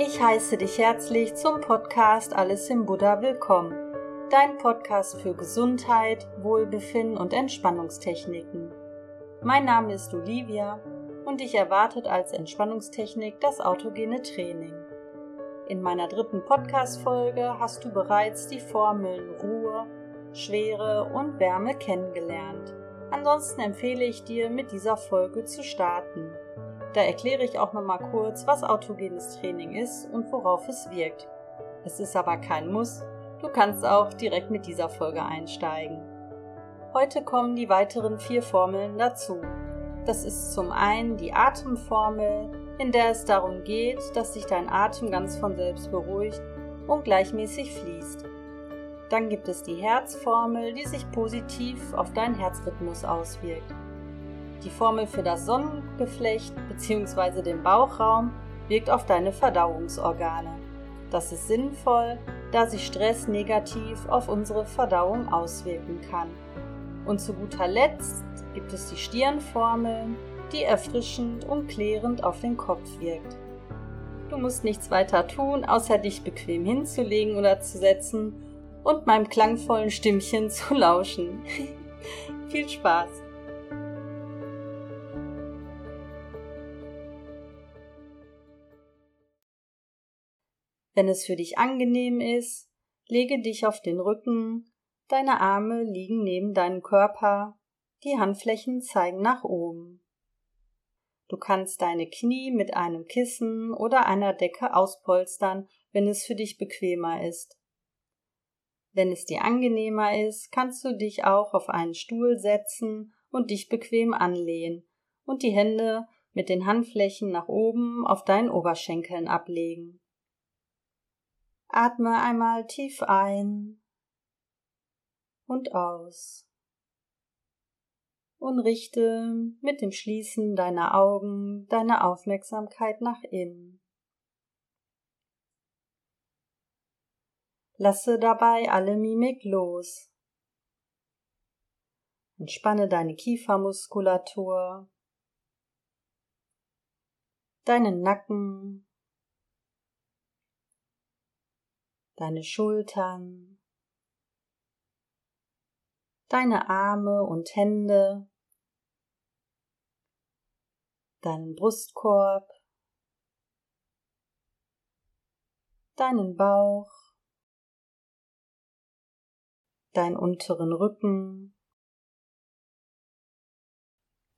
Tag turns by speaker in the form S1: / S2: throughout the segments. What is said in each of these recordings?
S1: Ich heiße dich herzlich zum Podcast Alles im Buddha willkommen. Dein Podcast für Gesundheit, Wohlbefinden und Entspannungstechniken. Mein Name ist Olivia und dich erwartet als Entspannungstechnik das autogene Training. In meiner dritten Podcast-Folge hast du bereits die Formeln Ruhe, Schwere und Wärme kennengelernt. Ansonsten empfehle ich dir, mit dieser Folge zu starten. Da erkläre ich auch nochmal kurz, was autogenes Training ist und worauf es wirkt. Es ist aber kein Muss, du kannst auch direkt mit dieser Folge einsteigen. Heute kommen die weiteren vier Formeln dazu. Das ist zum einen die Atemformel, in der es darum geht, dass sich dein Atem ganz von selbst beruhigt und gleichmäßig fließt. Dann gibt es die Herzformel, die sich positiv auf deinen Herzrhythmus auswirkt. Die Formel für das Sonnengeflecht bzw. den Bauchraum wirkt auf deine Verdauungsorgane. Das ist sinnvoll, da sich Stress negativ auf unsere Verdauung auswirken kann. Und zu guter Letzt gibt es die Stirnformel, die erfrischend und klärend auf den Kopf wirkt. Du musst nichts weiter tun, außer dich bequem hinzulegen oder zu setzen und meinem klangvollen Stimmchen zu lauschen. Viel Spaß! Wenn es für dich angenehm ist, lege dich auf den Rücken, deine Arme liegen neben deinem Körper, die Handflächen zeigen nach oben. Du kannst deine Knie mit einem Kissen oder einer Decke auspolstern, wenn es für dich bequemer ist. Wenn es dir angenehmer ist, kannst du dich auch auf einen Stuhl setzen und dich bequem anlehnen und die Hände mit den Handflächen nach oben auf deinen Oberschenkeln ablegen. Atme einmal tief ein und aus. Und richte mit dem Schließen deiner Augen deine Aufmerksamkeit nach innen. Lasse dabei alle Mimik los. Entspanne deine Kiefermuskulatur, deinen Nacken, deine Schultern, deine Arme und Hände, deinen Brustkorb, deinen Bauch, deinen unteren Rücken,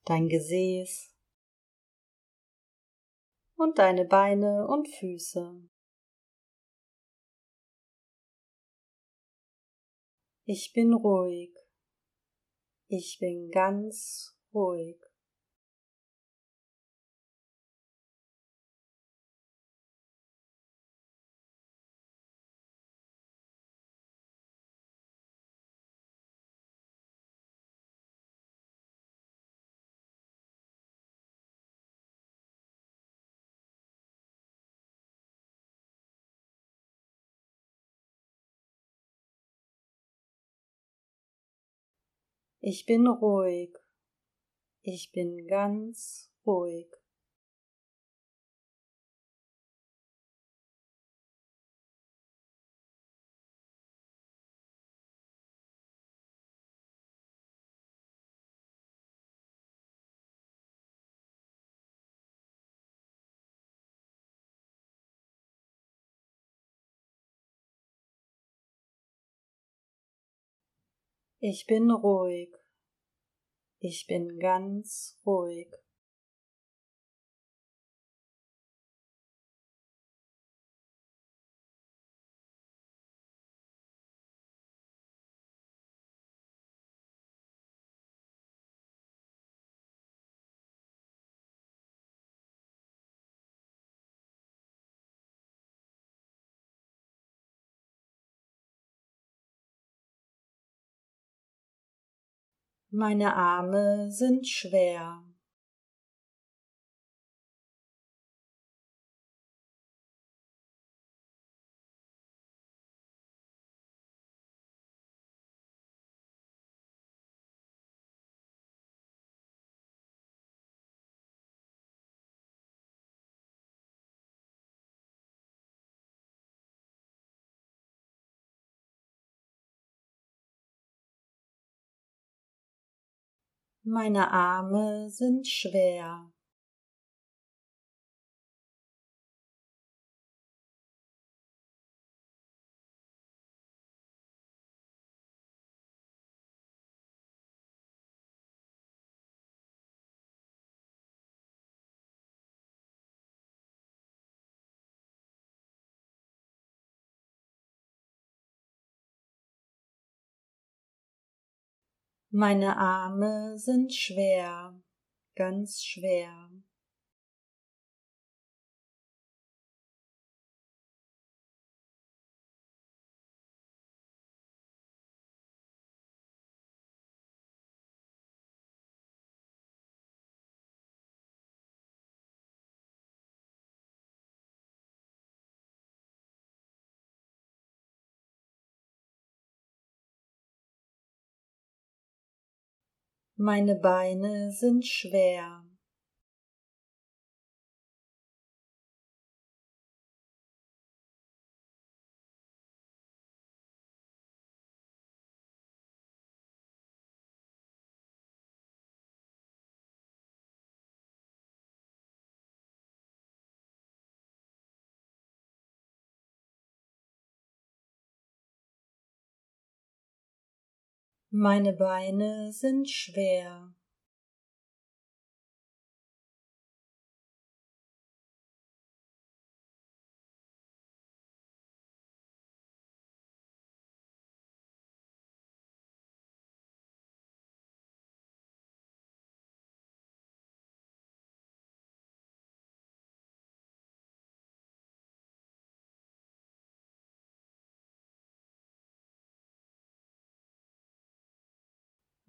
S1: dein Gesäß und deine Beine und Füße. Ich bin ruhig. Ich bin ganz ruhig. Ich bin ruhig. Ich bin ganz ruhig. Ich bin ruhig. Ich bin ganz ruhig. Meine Arme sind schwer. Meine Arme sind schwer. Meine Arme sind schwer, ganz schwer. Meine Beine sind schwer. Meine Beine sind schwer.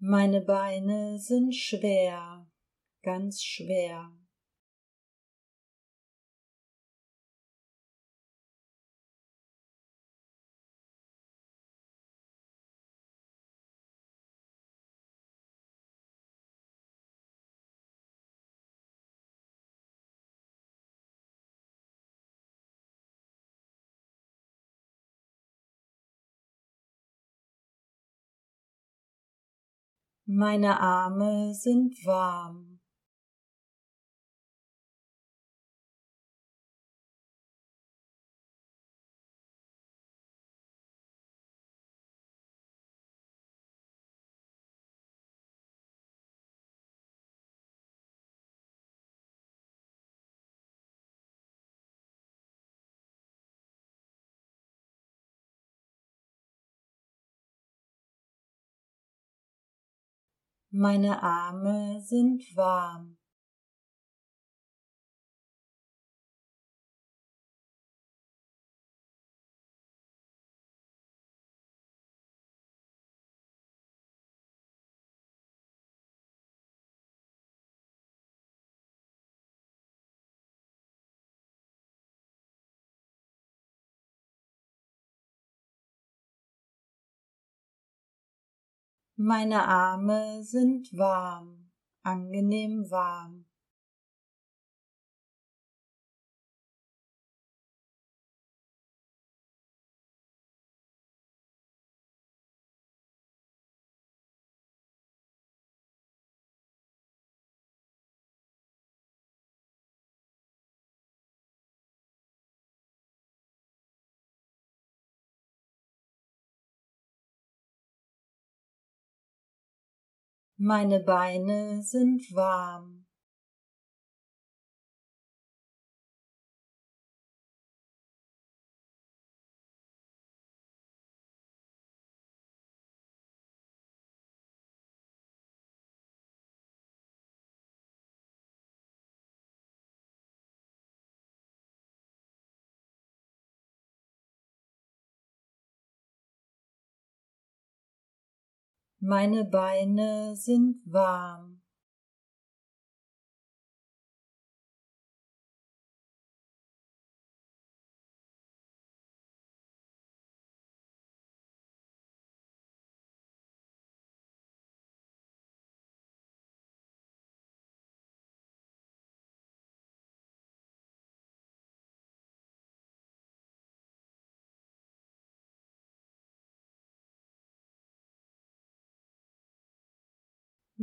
S1: Meine Beine sind schwer, ganz schwer. Meine Arme sind warm. Meine Arme sind warm. Meine Arme sind warm, angenehm warm. Meine Beine sind warm. Meine Beine sind warm.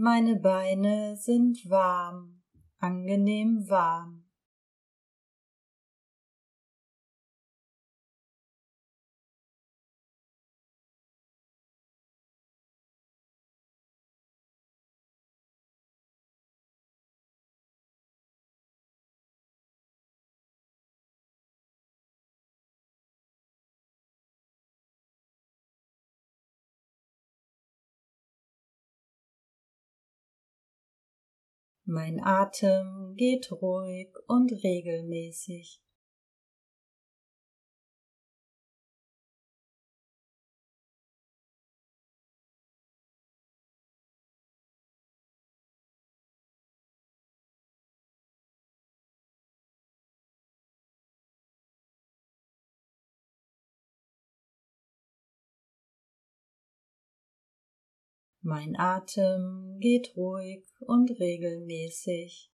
S1: Meine Beine sind warm, angenehm warm. Mein Atem geht ruhig und regelmäßig. Mein Atem geht ruhig und regelmäßig.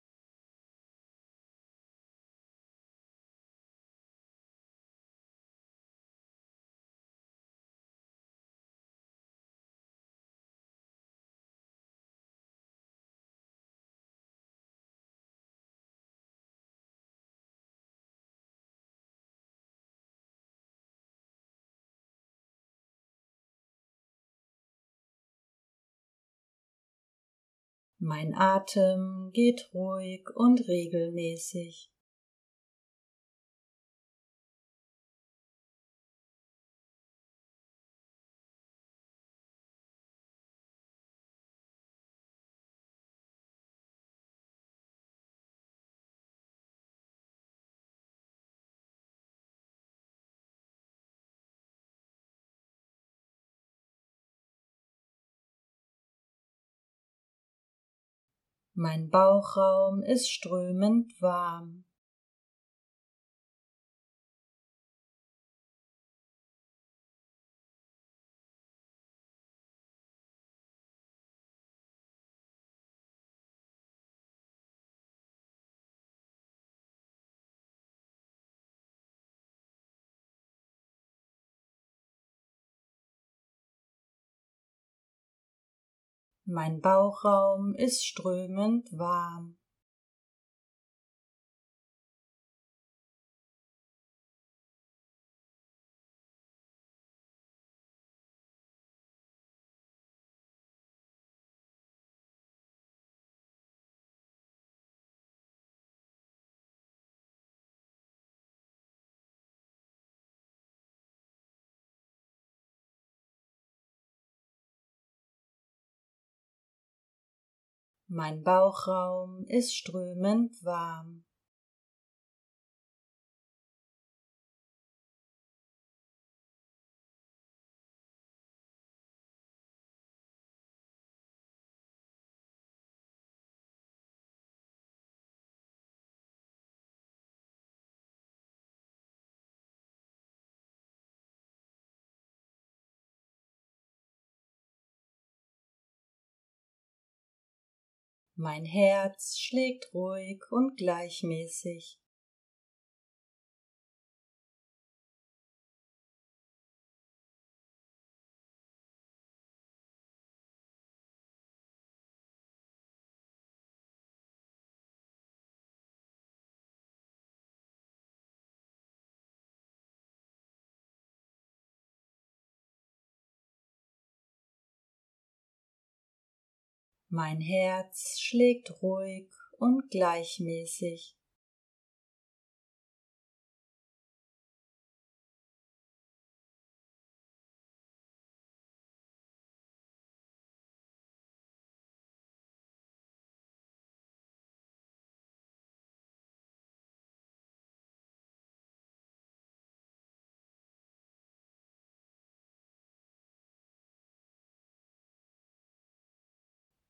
S1: Mein Atem geht ruhig und regelmäßig. Mein Bauchraum ist strömend warm. Mein Bauchraum ist strömend warm. Mein Bauchraum ist strömend warm. Mein Herz schlägt ruhig und gleichmäßig. Mein Herz schlägt ruhig und gleichmäßig.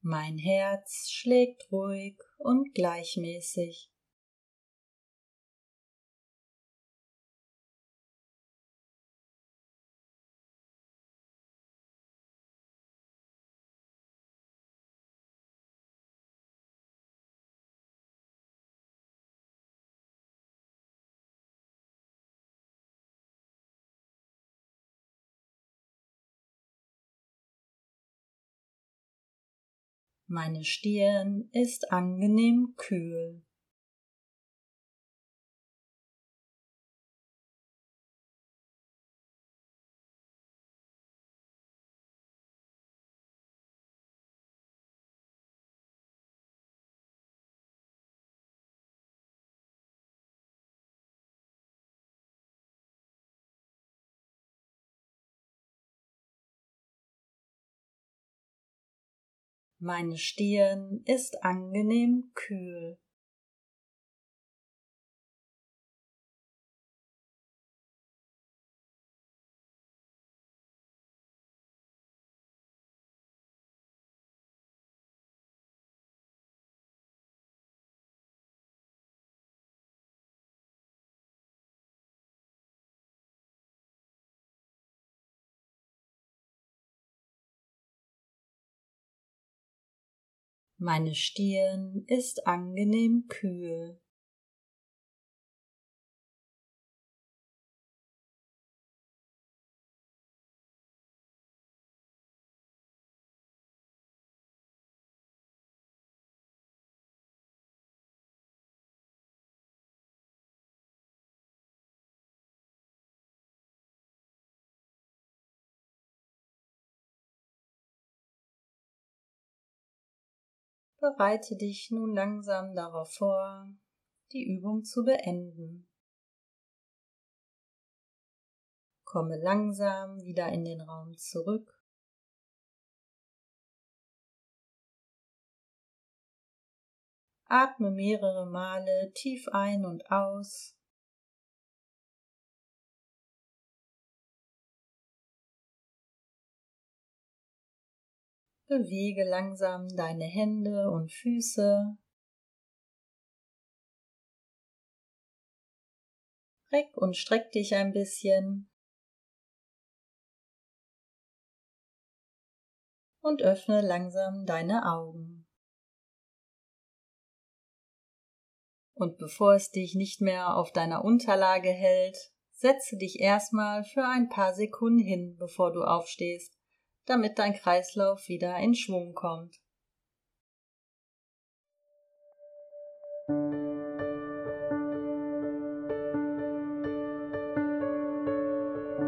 S1: Mein Herz schlägt ruhig und gleichmäßig. Meine Stirn ist angenehm kühl. Meine Stirn ist angenehm kühl. Meine Stirn ist angenehm kühl. Bereite dich nun langsam darauf vor, die Übung zu beenden. Komme langsam wieder in den Raum zurück. Atme mehrere Male tief ein und aus. Bewege langsam deine Hände und Füße. Reck und streck dich ein bisschen. Und öffne langsam deine Augen. Und bevor es dich nicht mehr auf deiner Unterlage hält, setze dich erstmal für ein paar Sekunden hin, bevor du aufstehst damit dein Kreislauf wieder in Schwung kommt.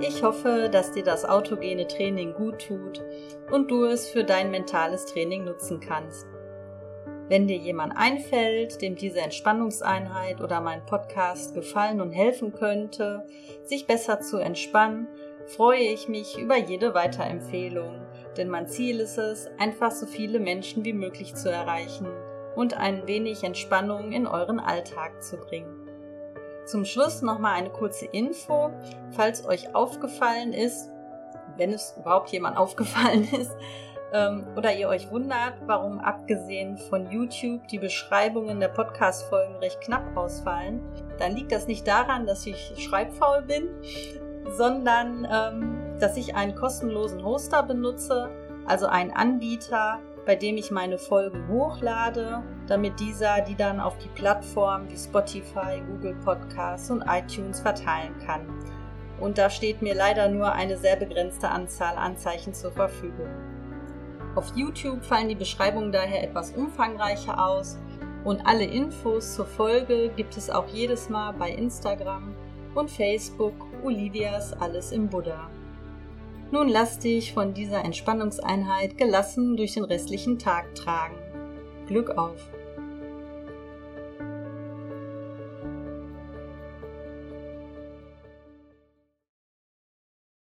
S1: Ich hoffe, dass dir das autogene Training gut tut und du es für dein mentales Training nutzen kannst. Wenn dir jemand einfällt, dem diese Entspannungseinheit oder mein Podcast gefallen und helfen könnte, sich besser zu entspannen, freue ich mich über jede Weiterempfehlung, denn mein Ziel ist es, einfach so viele Menschen wie möglich zu erreichen und ein wenig Entspannung in euren Alltag zu bringen. Zum Schluss nochmal eine kurze Info, falls euch aufgefallen ist, wenn es überhaupt jemand aufgefallen ist, ähm, oder ihr euch wundert, warum abgesehen von YouTube die Beschreibungen der Podcast-Folgen recht knapp ausfallen, dann liegt das nicht daran, dass ich schreibfaul bin, sondern ähm, dass ich einen kostenlosen Hoster benutze, also einen Anbieter, bei dem ich meine Folgen hochlade, damit dieser die dann auf die Plattformen wie Spotify, Google Podcasts und iTunes verteilen kann. Und da steht mir leider nur eine sehr begrenzte Anzahl Anzeichen zur Verfügung. Auf YouTube fallen die Beschreibungen daher etwas umfangreicher aus und alle Infos zur Folge gibt es auch jedes Mal bei Instagram und Facebook Olivias Alles im Buddha. Nun lass dich von dieser Entspannungseinheit gelassen durch den restlichen Tag tragen. Glück auf!